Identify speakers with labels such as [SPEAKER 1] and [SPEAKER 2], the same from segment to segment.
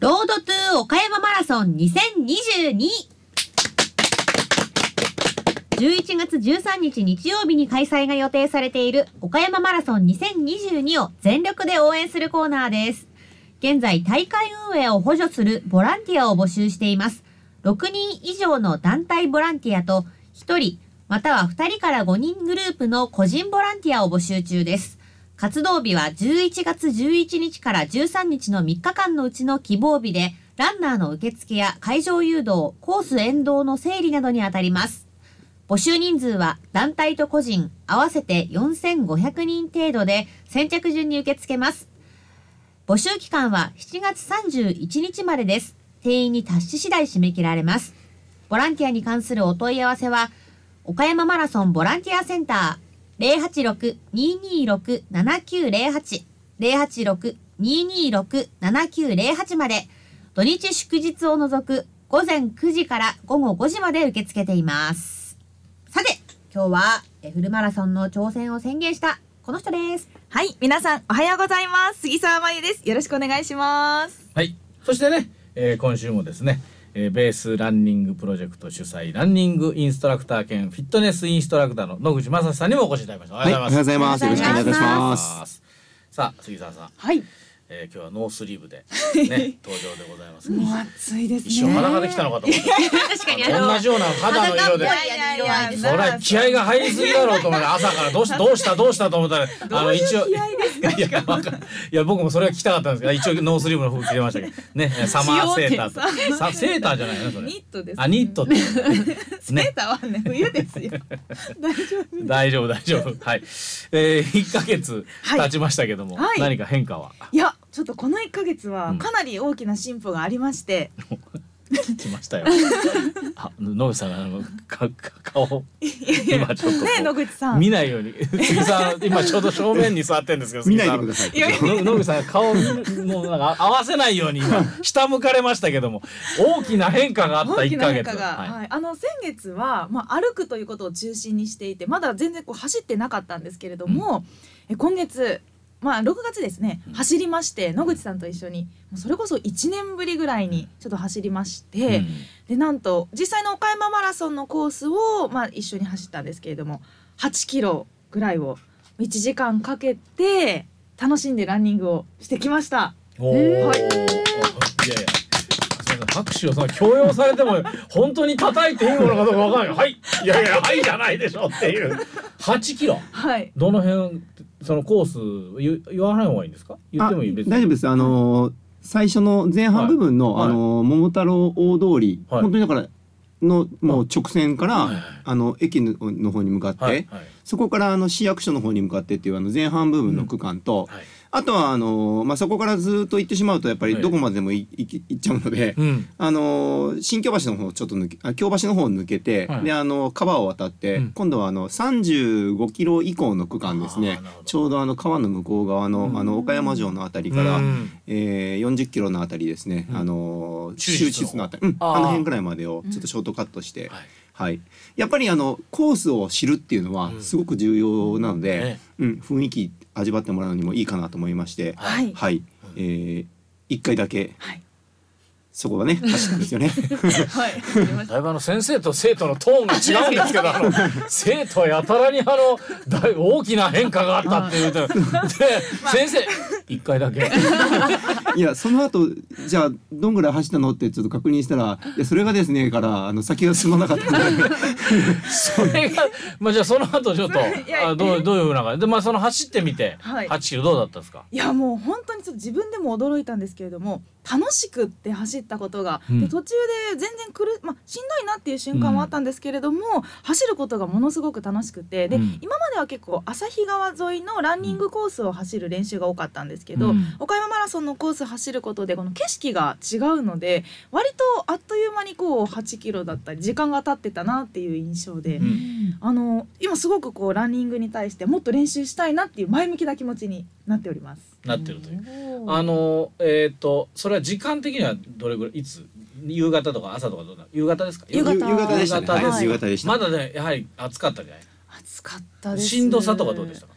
[SPEAKER 1] ロードトゥー岡山マラソン2022 11月13日日曜日に開催が予定されている岡山マラソン2022を全力で応援するコーナーです。現在大会運営を補助するボランティアを募集しています。6人以上の団体ボランティアと1人または2人から5人グループの個人ボランティアを募集中です。活動日は11月11日から13日の3日間のうちの希望日で、ランナーの受付や会場誘導、コース沿道の整理などにあたります。募集人数は団体と個人合わせて4500人程度で先着順に受け付けます。募集期間は7月31日までです。定員に達し次第締め切られます。ボランティアに関するお問い合わせは、岡山マラソンボランティアセンター086-226-7908 086-226-7908まで土日祝日を除く午前9時から午後5時まで受け付けています。さて、今日はえフルマラソンの挑戦を宣言したこの人です。
[SPEAKER 2] はい、皆さんおはようございます。杉沢真由です。よろしくお願いします。
[SPEAKER 3] はい。そしてね、えー今週もですね、えーベースランニングプロジェクト主催ランニングインストラクター兼フィットネスインストラクターの野口正史さんにもお越しいただきました。おは
[SPEAKER 4] はい、おはようございます。よろしくお願いいたします。
[SPEAKER 3] す。さあ杉澤さん、
[SPEAKER 2] はい、
[SPEAKER 3] えー今日はノースリーブでね 登場でございます。
[SPEAKER 2] もう暑いですね。
[SPEAKER 3] 一瞬裸で来たのかと思って。
[SPEAKER 1] 確かに。
[SPEAKER 3] 同じような肌の色で。それは気合が入りすぎだろうと思って朝からどうし どうしたどうしたと思ったらあの一応いやいや僕もそれは聞きたかったんですけど一応ノースリーブの服着てましたけどね サマーセーターと。さセーターじゃないの？それ。
[SPEAKER 2] ニットです、
[SPEAKER 3] あニットって。
[SPEAKER 2] セーターはね冬ですよ。大丈夫。
[SPEAKER 3] 大丈夫大丈夫。はい。えー、1ヶ月
[SPEAKER 2] はい。
[SPEAKER 3] 経ちましたけども、
[SPEAKER 2] はい。
[SPEAKER 3] 何か変化は？い
[SPEAKER 2] や、ちょっとこの一ヶ月は
[SPEAKER 3] うん。
[SPEAKER 2] かなり大きな進歩がありまして、
[SPEAKER 3] 来ましたよ。あ野口さんがあのかか顔。今ちょっとこ
[SPEAKER 2] ね
[SPEAKER 3] う
[SPEAKER 2] 野口さん。
[SPEAKER 3] 見ないように。杉さん今ちょうど正面に座ってるんですけど
[SPEAKER 4] 見ないでください。
[SPEAKER 3] 野口さんが顔もうなんか合わせないように今 下向かれましたけども大きな変化があった1
[SPEAKER 2] 大きな
[SPEAKER 3] ヶ月はい。
[SPEAKER 2] はい、あの先月は、まあ、歩くということを中心にしていてまだ全然こう走ってなかったんですけれども、え今月、まあ、6月ですね。
[SPEAKER 3] うん。
[SPEAKER 2] 走りまして野口さんと一緒に。もうそれこそ1年ぶりぐらいにちょっと走りまして、
[SPEAKER 3] うん。
[SPEAKER 2] でなんと実際の岡山マラソンのコースを、まあ、一緒に走ったんですけれども8キロぐらいを1時間かけて楽しんでランニングをしてきました。はい。
[SPEAKER 3] いやいや拍手をその強要されても本当に叩いていいものかどうかわからない。はい。いやいやはいじゃないでしょっていう。8キロ。
[SPEAKER 2] はい。
[SPEAKER 3] どの辺そのコース言言わない方がいいんですか？言ってもいい
[SPEAKER 4] あ
[SPEAKER 3] 別に。
[SPEAKER 4] 大丈夫です。あのー最初の前半部分の、
[SPEAKER 3] はい。
[SPEAKER 4] あのー桃太郎大通り、
[SPEAKER 3] はい。
[SPEAKER 4] 本当にだからのもう直線から、
[SPEAKER 3] はいはい。
[SPEAKER 4] あの駅のの方に向かって、
[SPEAKER 3] はい。はい。
[SPEAKER 4] そこからあの市役所の方に向かってっていうあの前半部分の区間と、
[SPEAKER 3] はい
[SPEAKER 4] あとはあのーまあそこからずっと行ってしまうとやっぱり
[SPEAKER 3] はい。
[SPEAKER 4] どこまでもい行き行っちゃうので。
[SPEAKER 3] うん。
[SPEAKER 4] あのー新京橋の方をちょっと抜けあ京橋の方を抜けて、
[SPEAKER 3] はい。
[SPEAKER 4] であの川を渡って、
[SPEAKER 3] うん。
[SPEAKER 4] 今度はあの35キロ以降の区間ですね。ちょうどあの川の向こう側の,、
[SPEAKER 3] うん。
[SPEAKER 4] あの岡山城のあたりから、
[SPEAKER 3] うん。
[SPEAKER 4] えー、40キロのあたりですね、
[SPEAKER 3] うん。
[SPEAKER 4] あのー
[SPEAKER 3] 中実の。
[SPEAKER 4] 中実のあたり、うん、
[SPEAKER 3] あー。
[SPEAKER 4] あの辺ぐらいまでをちょっとショートカットして、
[SPEAKER 3] はい
[SPEAKER 4] はい。やっぱりあのコースを知るっていうのは
[SPEAKER 3] うん。
[SPEAKER 4] すごく重要なので、
[SPEAKER 3] ね。
[SPEAKER 4] うん雰囲気味わってもらうにもいいかなと思いまして、
[SPEAKER 2] はい。
[SPEAKER 4] はい、えー、1回だけ。
[SPEAKER 2] はい。
[SPEAKER 4] そこはね走ったんですよね。
[SPEAKER 2] はい。
[SPEAKER 3] だいぶあの先生と生徒のトーンが違うんですけどあの生徒はやたらにあの大大きな変化があったっていうとで先生一回だけ。
[SPEAKER 4] いやその後じゃあどんぐらい走ったの？ってちょっと確認したら「いやそれがですね」からあの先が進まなかったので
[SPEAKER 3] それがまあじゃあその後ちょっとあどうどういうふうな感じ？でまあその走ってみて
[SPEAKER 2] はい。
[SPEAKER 3] 8キロどうだったですか、
[SPEAKER 2] いやもう本当にちょっと自分でも驚いたんですけれども楽しくって走ったことが、
[SPEAKER 3] うん。
[SPEAKER 2] で途中で全然くる、まあ、しんどいなっていう瞬間もあったんですけれども、走ることがものすごく楽しくて。で、
[SPEAKER 3] うん。
[SPEAKER 2] 今までは結構旭川沿いのランニングコースを走る練習が多かったんですけど、
[SPEAKER 3] うん。
[SPEAKER 2] 岡山マラソンのコース走ることでこの景色が違うので割とあっという間にこう8キロだったり時間が経ってたなっていう印象で。
[SPEAKER 3] うん。
[SPEAKER 2] あの今すごくこうランニングに対してもっと練習したいなっていう前向きな気持ちになっております。
[SPEAKER 3] なってるという。あのえっ、とそれは時間的にはどれぐらいいつ？夕方とか朝とかどうだ夕方ですか？
[SPEAKER 2] 夕方。
[SPEAKER 4] 夕方でしたね。
[SPEAKER 3] 夕方
[SPEAKER 4] はい、夕方でした。
[SPEAKER 3] まだねやはり暑かったじゃない？
[SPEAKER 2] 暑かったです。
[SPEAKER 3] しんどさとかどうでしたか？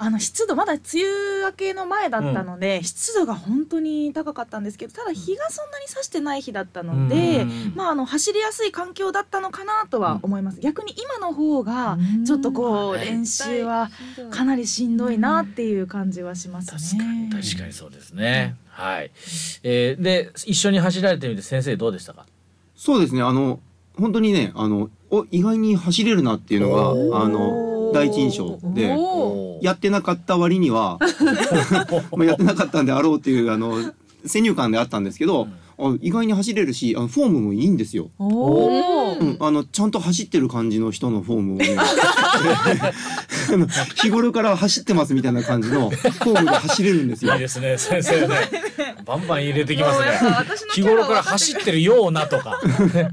[SPEAKER 2] あの湿度まだ梅雨明けの前だったので、湿度が本当に高かったんですけどただ日がそんなに差してない日だったので、
[SPEAKER 3] うん。
[SPEAKER 2] まああの走りやすい環境だったのかなとは思います、逆に今の方がちょっとこう
[SPEAKER 3] うん
[SPEAKER 2] 練習はかなりしんどいなっていう感じはしますね。
[SPEAKER 3] 確かに確かにそうですね。はい。えー、で一緒に走られてみて先生どうでしたか？
[SPEAKER 4] そうですね。あの本当にねあのお意外に走れるなっていうのがあの第一印象でやってなかった割には まあやってなかったんであろうっていうあの先入観であったんですけど、あ意外に走れるしあのフォームもいいんですよ。うん、あのちゃんと走ってる感じの人のフォームをね 日頃から走ってますみたいな感じのフォームで走れるんですよ
[SPEAKER 3] いい。ですね先生ね。バンバン入れてきますね。日頃から走ってるようなとか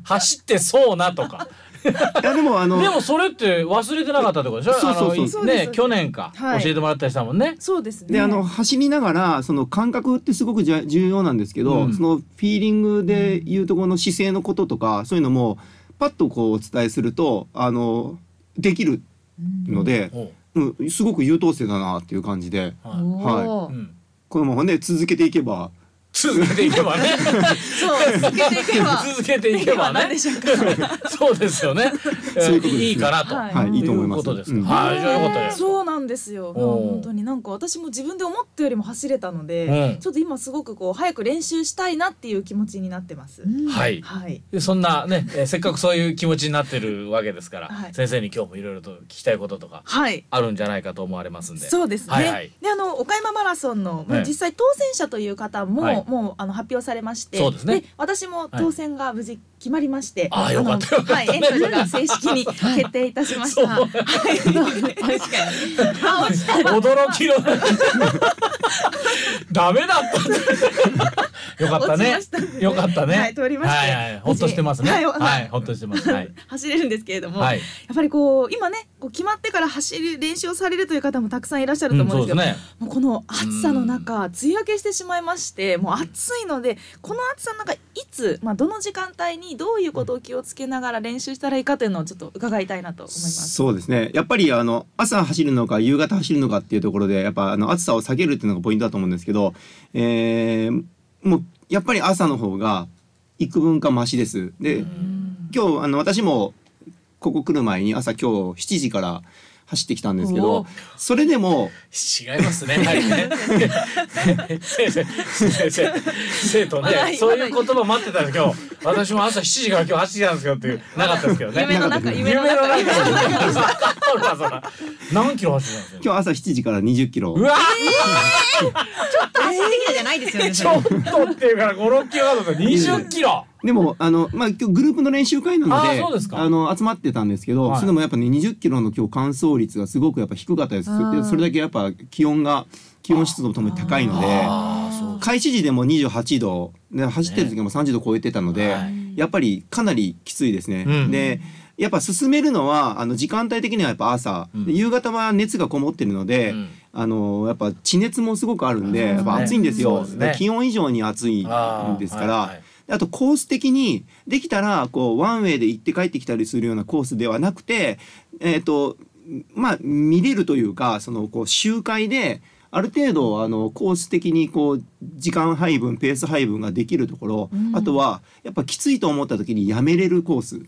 [SPEAKER 3] 走ってそうなとか。
[SPEAKER 4] いやでもあの
[SPEAKER 3] でもそれって忘れてなかったってことでしょ？
[SPEAKER 4] そうそうそう。
[SPEAKER 3] ね去年か、
[SPEAKER 2] はい。
[SPEAKER 3] 教えてもらったりしたもんね。
[SPEAKER 2] そうですね。
[SPEAKER 4] であの走りながらその感覚ってすごくじゃ重要なんですけど、
[SPEAKER 3] うん。
[SPEAKER 4] そのフィーリングでいうところの姿勢のこととかそういうのもパッとこうお伝えするとあのできるので、
[SPEAKER 3] おう。
[SPEAKER 4] うん、すごく優等生だなっていう感じで。
[SPEAKER 3] はい。
[SPEAKER 2] おー。
[SPEAKER 3] うん。
[SPEAKER 4] このままね続けていけば
[SPEAKER 3] 続けていけばね。
[SPEAKER 2] そう続けていけば
[SPEAKER 3] 続けていけばね
[SPEAKER 2] 何で。しょうか。
[SPEAKER 3] そうですよね。
[SPEAKER 4] い
[SPEAKER 3] いいかなと。
[SPEAKER 2] はい
[SPEAKER 4] はいいいと思います
[SPEAKER 3] はいじゃあよかったです。
[SPEAKER 2] そうなんですよ。本当になんか私も自分で思ったよりも走れたので、
[SPEAKER 3] うん
[SPEAKER 2] ちょっと今すごくこう早く練習したいなっていう気持ちになってます。
[SPEAKER 3] はい。
[SPEAKER 2] はい。
[SPEAKER 3] でそんなね、えーせっかくそういう気持ちになってるわけですから、
[SPEAKER 2] はい
[SPEAKER 3] 先生に今日もいろいろと聞きたいこととか
[SPEAKER 2] はい。
[SPEAKER 3] あるんじゃないかと思われますんで。
[SPEAKER 2] そうですね。
[SPEAKER 3] はいはい
[SPEAKER 2] であの岡山マラソンの、まあ
[SPEAKER 3] はい
[SPEAKER 2] 実際当選者という方も、
[SPEAKER 3] はい
[SPEAKER 2] もうあの発表されまして、
[SPEAKER 3] そうですね
[SPEAKER 2] 私も当選が無事決まりまして、
[SPEAKER 3] あーよかった
[SPEAKER 2] の
[SPEAKER 3] よかった
[SPEAKER 2] はいエントリーが正式に 決定いたしました。はい。
[SPEAKER 1] 確かに。あ、落ちた。
[SPEAKER 3] 驚きの ダメだったよかっ
[SPEAKER 2] たね。
[SPEAKER 3] よかったね。
[SPEAKER 2] はい通りまして。
[SPEAKER 3] はいはい。ほっとしてますね。
[SPEAKER 2] はい
[SPEAKER 3] はい、ほっとしてます。はい。
[SPEAKER 2] 走れるんですけれども、
[SPEAKER 3] はい、
[SPEAKER 2] やっぱりこう今ねこう決まってから走る練習をされるという方もたくさんいらっしゃる
[SPEAKER 3] うん
[SPEAKER 2] と思うんですけど、もうこの暑さの中梅雨明けしてしまいましてもう暑いのでこの暑さの中いつ、まあ、どの時間帯にどういうことを気をつけながら練習したらいいかというのをちょっと伺いたいなと思います。
[SPEAKER 4] そうですね。やっぱりあの朝走るのか夕方走るのかっていうところでやっぱあの暑さを下げるっていうのがポイントだと思うんですけど、えーもうやっぱり朝の方が幾分かマシです。で、今日あの私もここ来る前に朝今日7時から走ってきたんですけ
[SPEAKER 3] お
[SPEAKER 4] どそれでも
[SPEAKER 3] 違いますね。はいね。先生、徒ね、そういう言葉待ってたんです今日。私も朝7時から今日走ってたんですよっていう、なかったですけどね。
[SPEAKER 2] 夢の中
[SPEAKER 4] 夢
[SPEAKER 2] 夢の中
[SPEAKER 3] 夢の中そ何キロ走ってたんですよ。
[SPEAKER 4] 今日朝7時から20キロ
[SPEAKER 3] うわ
[SPEAKER 1] 走ってきたじゃないですよね。
[SPEAKER 3] ちょっとっていうから5、6キロだと20キロ。
[SPEAKER 4] でもあのまあ今日グループの練習会なので
[SPEAKER 3] あ
[SPEAKER 4] の集まってたんですけど、
[SPEAKER 3] はい
[SPEAKER 4] それでもやっぱね20キロの今日乾燥率がすごくやっぱ低かったです。それだけやっぱ気温が気温湿度ともに高いので。開始時でも28度で走ってる時も30度超えてたので、
[SPEAKER 3] はい
[SPEAKER 4] やっぱりかなりきついですね。
[SPEAKER 3] うん
[SPEAKER 4] でやっぱ進めるのはあの時間帯的にはやっぱ朝、
[SPEAKER 3] うん。
[SPEAKER 4] で夕方は熱がこもってるので、
[SPEAKER 3] うん。
[SPEAKER 4] あのやっぱ地熱もすごくあるんで、
[SPEAKER 3] うん
[SPEAKER 4] やっぱ暑いんですよ。
[SPEAKER 3] ね。
[SPEAKER 4] で気温以上に暑いんですから。
[SPEAKER 3] あーはい。はい
[SPEAKER 4] であとコース的にできたらこうワンウェイで行って帰ってきたりするようなコースではなくてえっ、とまあ見れるというかそのこう周回である程度あのコース的にこう時間配分ペース配分ができるところ、
[SPEAKER 2] うん。
[SPEAKER 4] あとはやっぱきついと思った時にやめれるコース。
[SPEAKER 3] うん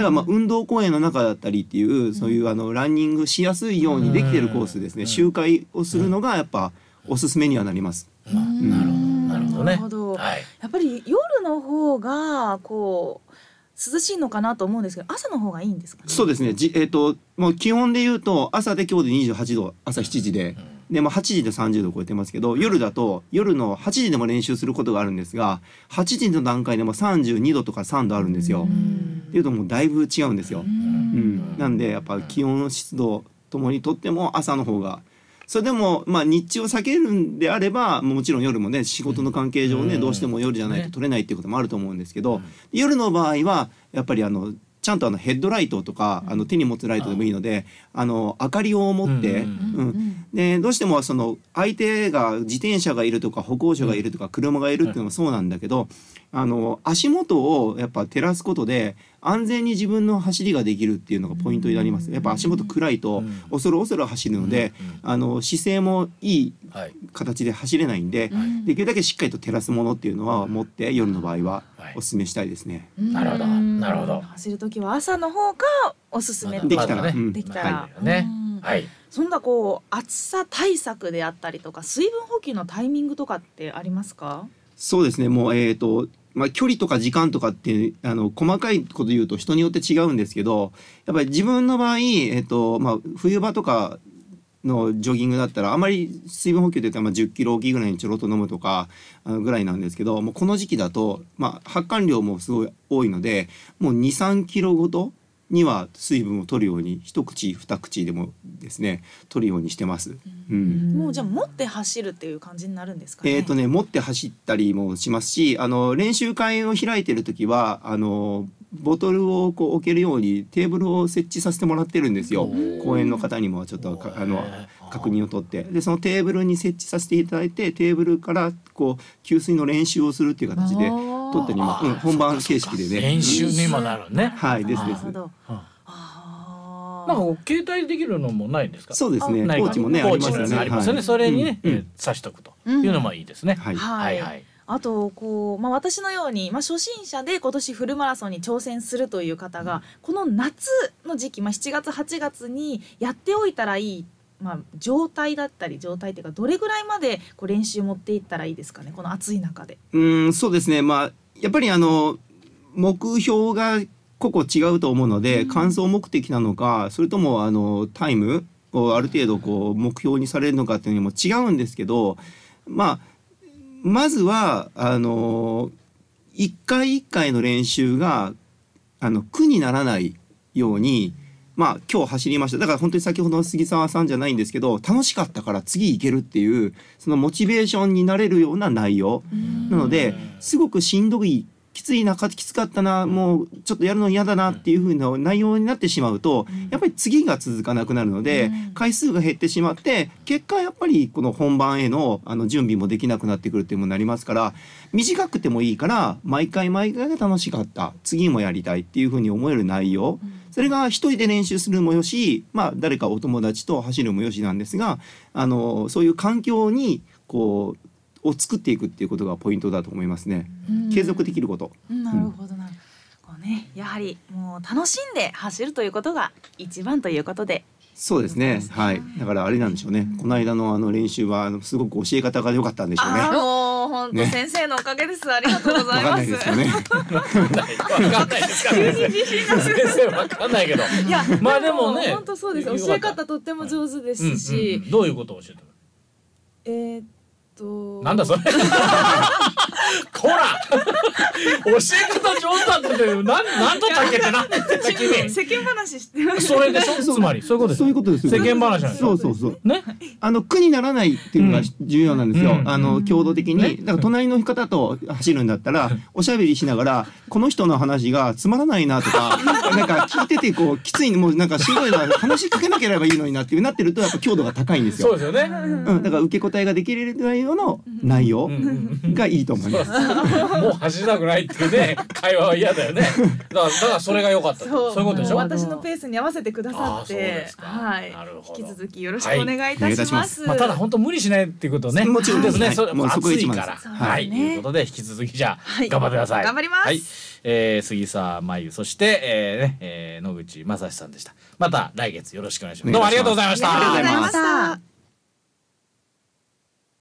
[SPEAKER 4] だからまあ運動公園の中だったりっていうそういうあのランニングしやすいようにできてるコースですね、
[SPEAKER 3] うん。
[SPEAKER 4] 周回をするのがやっぱおすすめにはなります。
[SPEAKER 3] まあなるほど、なるほどね。
[SPEAKER 2] なるほど。
[SPEAKER 3] はい。
[SPEAKER 2] やっぱり夜の方がこう涼しいのかなと思うんですけど朝の方がいいんですかね？
[SPEAKER 4] そうですね。じえっ、ともう気温で言うと朝で今日で28度朝7時で、でも8時で30度超えてますけど夜だと夜の8時でも練習することがあるんですが8時の段階でも32度とか3度あるんですよ。っていうともうだいぶ違うんですよ。うん、なんでやっぱ気温湿度ともにとっても朝の方が。それでもまあ日中を避けるんであればもちろん夜もね仕事の関係上ね、
[SPEAKER 3] うん。
[SPEAKER 4] どうしても夜じゃないと取れないっていうこともあると思うんですけど、
[SPEAKER 3] うん
[SPEAKER 4] 夜の場合はやっぱりあのちゃんとあのヘッドライトとかあの手に持つライトでもいいのであの明かりを持って、
[SPEAKER 3] うん。
[SPEAKER 4] うんでどうしてもその相手が自転車がいるとか歩行者がいるとか車がいるっていうのもそうなんだけど、あの足元をやっぱ照らすことで安全に自分の走りができるっていうのがポイントになります。やっぱ足元暗いと
[SPEAKER 3] うん。
[SPEAKER 4] 恐る恐る走るので、あの姿勢もいい
[SPEAKER 3] はい。
[SPEAKER 4] 形で走れないんで、
[SPEAKER 2] ん
[SPEAKER 4] できるだけしっかりと照らすものっていうのは持って夜の場合は
[SPEAKER 3] はい。
[SPEAKER 4] お勧めしたいですね。
[SPEAKER 3] なるほど。
[SPEAKER 2] うん
[SPEAKER 3] なるほど。
[SPEAKER 2] 走る時は朝の方がおすすめ。
[SPEAKER 4] できたら、
[SPEAKER 2] できたら、
[SPEAKER 3] はいね。
[SPEAKER 2] うん。
[SPEAKER 3] はい。
[SPEAKER 2] そんなこう暑さ対策であったりとか水分補給のタイミングとかってありますか？
[SPEAKER 4] そうですね。もうえっ、とまあ距離とか時間とかってあの細かいこと言うと人によって違うんですけどやっぱり自分の場合えっ、とまあ冬場とかのジョギングだったらあまり水分補給というか、まあ、10キロおきぐらいにちょろっと飲むとかあのぐらいなんですけどもうこの時期だと、まあ、発汗量もすごい多いのでもう23キロごとには水分を取るように一口二口でもですね取るようにしてます。うん。
[SPEAKER 2] もうじゃあ持って走るっていう感じになるんですかね？
[SPEAKER 4] えーとね、持って走ったりもしますしあの練習会を開いてる時はあのボトルをこう置けるようにテーブルを設置させてもらってるんですよ。公園の方にもちょっとかあの確認を取って。でそのテーブルに設置させていただいてテーブルからこう給水の練習をするっていう形で取ったりも、
[SPEAKER 3] あー
[SPEAKER 4] うん、本番形式でね。
[SPEAKER 3] 練習にもなるね。
[SPEAKER 4] はいですです。
[SPEAKER 3] うん。
[SPEAKER 2] あ
[SPEAKER 3] なん。か携帯できるのもないんですか？
[SPEAKER 4] そうですね。
[SPEAKER 3] ないか。
[SPEAKER 4] コーチもねありますよね。
[SPEAKER 3] ありますよね。
[SPEAKER 4] はい
[SPEAKER 3] それにね
[SPEAKER 4] う
[SPEAKER 3] 刺しとくと。いうのもいいですね。
[SPEAKER 4] はい、
[SPEAKER 2] は
[SPEAKER 3] はいいはい。
[SPEAKER 2] あとこう、まあ、私のように、まあ、初心者で今年フルマラソンに挑戦するという方がこの夏の時期、まあ、7月8月にやっておいたらいい、まあ、状態だったり状態っていうかどれぐらいまでこう練習持っていったらいいですかね？この暑い中で。
[SPEAKER 4] うんそうですね。まあやっぱりあの目標が個々違うと思うので、完走目的なのかそれともあのタイムをある程度こう目標にされるのかっていうのも違うんですけどまあまずはあの一回一回の練習があの苦にならないようにまあ今日走りました。だから本当に先ほどの杉沢さんじゃないんですけど楽しかったから次行けるっていうそのモチベーションになれるような内容。なので
[SPEAKER 3] うん
[SPEAKER 4] すごくしんどいきついなきつかったなもうちょっとやるの嫌だなっていう風な内容になってしまうとやっぱり次が続かなくなるので
[SPEAKER 2] うん。
[SPEAKER 4] 回数が減ってしまって結果やっぱりこの本番へのあの準備もできなくなってくるっていうのになりますから短くてもいいから毎回毎回が楽しかった。次もやりたいっていう風に思える内容それが一人で練習するもよし、まあ、誰かお友達と走るもよしなんですがあのそういう環境にこうを作っていくっていうことがポイントだと思いますね。継続できること。
[SPEAKER 2] うんなるほどなるほど。こうね、やはりもう楽しんで走るということが一番ということで
[SPEAKER 4] そうですね。はい。だからあれなんでしょうね。この間のあの練習はすごく教え方が良かったんでしょうね。
[SPEAKER 2] 本当
[SPEAKER 4] ね。
[SPEAKER 2] 先生のおかげです。ありがとうございます。
[SPEAKER 3] わかんないですからね。先生わかんないけど。
[SPEAKER 2] いや、
[SPEAKER 3] まあでもね。
[SPEAKER 2] 本当そうです。教え方とっても上手ですし、
[SPEAKER 3] うんうん。どういうことを教えてる
[SPEAKER 2] えーっと。
[SPEAKER 3] なんだそれ こら。教え方上手だったってなんなんとったっけってな。ってた君。
[SPEAKER 2] 世間話してます。
[SPEAKER 3] それでしょ？つまり。そういうことです。
[SPEAKER 4] そういうことです。よ。
[SPEAKER 3] 世間話なんです。よ
[SPEAKER 4] そうそうそう。
[SPEAKER 3] ね？
[SPEAKER 4] あの苦にならないっていうのが重要なんですよ。
[SPEAKER 3] うん。
[SPEAKER 4] あの強度的
[SPEAKER 3] ね？
[SPEAKER 4] に。だから隣の方と走るんだったらおしゃべりしながらこの人の話がつまらないなとか なんか聞いててこうきついもうなんかしんどいな話しかけなければいいのになっていうなってるとやっぱ強度が高いんですよ。
[SPEAKER 3] そうですよね。
[SPEAKER 4] うん、だから受け答えができる内容の内容がいいと思います。
[SPEAKER 3] もう走りたくないっていうね会話は嫌だよねだからだからそれが良かった
[SPEAKER 2] そう
[SPEAKER 3] そういうことでしょ？
[SPEAKER 2] 私のペースに合わせてくださっ
[SPEAKER 3] あーそう
[SPEAKER 2] て
[SPEAKER 3] で、すか
[SPEAKER 2] はい
[SPEAKER 3] なるほど
[SPEAKER 2] 引き続きよろしくお願いいたします。
[SPEAKER 3] まあ、ただ本当無理しないっていうことね。
[SPEAKER 4] もちろん
[SPEAKER 3] ですね。
[SPEAKER 4] はい
[SPEAKER 3] それ
[SPEAKER 4] もう
[SPEAKER 3] 暑いから。はい、
[SPEAKER 2] はい
[SPEAKER 3] ということで引き続きじゃあ、
[SPEAKER 2] はい
[SPEAKER 3] 頑張ってください。
[SPEAKER 2] 頑張ります
[SPEAKER 3] はい、えー、杉沢真由そして、えーね、えー、野口正史さんでした。また来月よろしくお願いします。どうもありがとうございました。
[SPEAKER 2] ありがとうございました。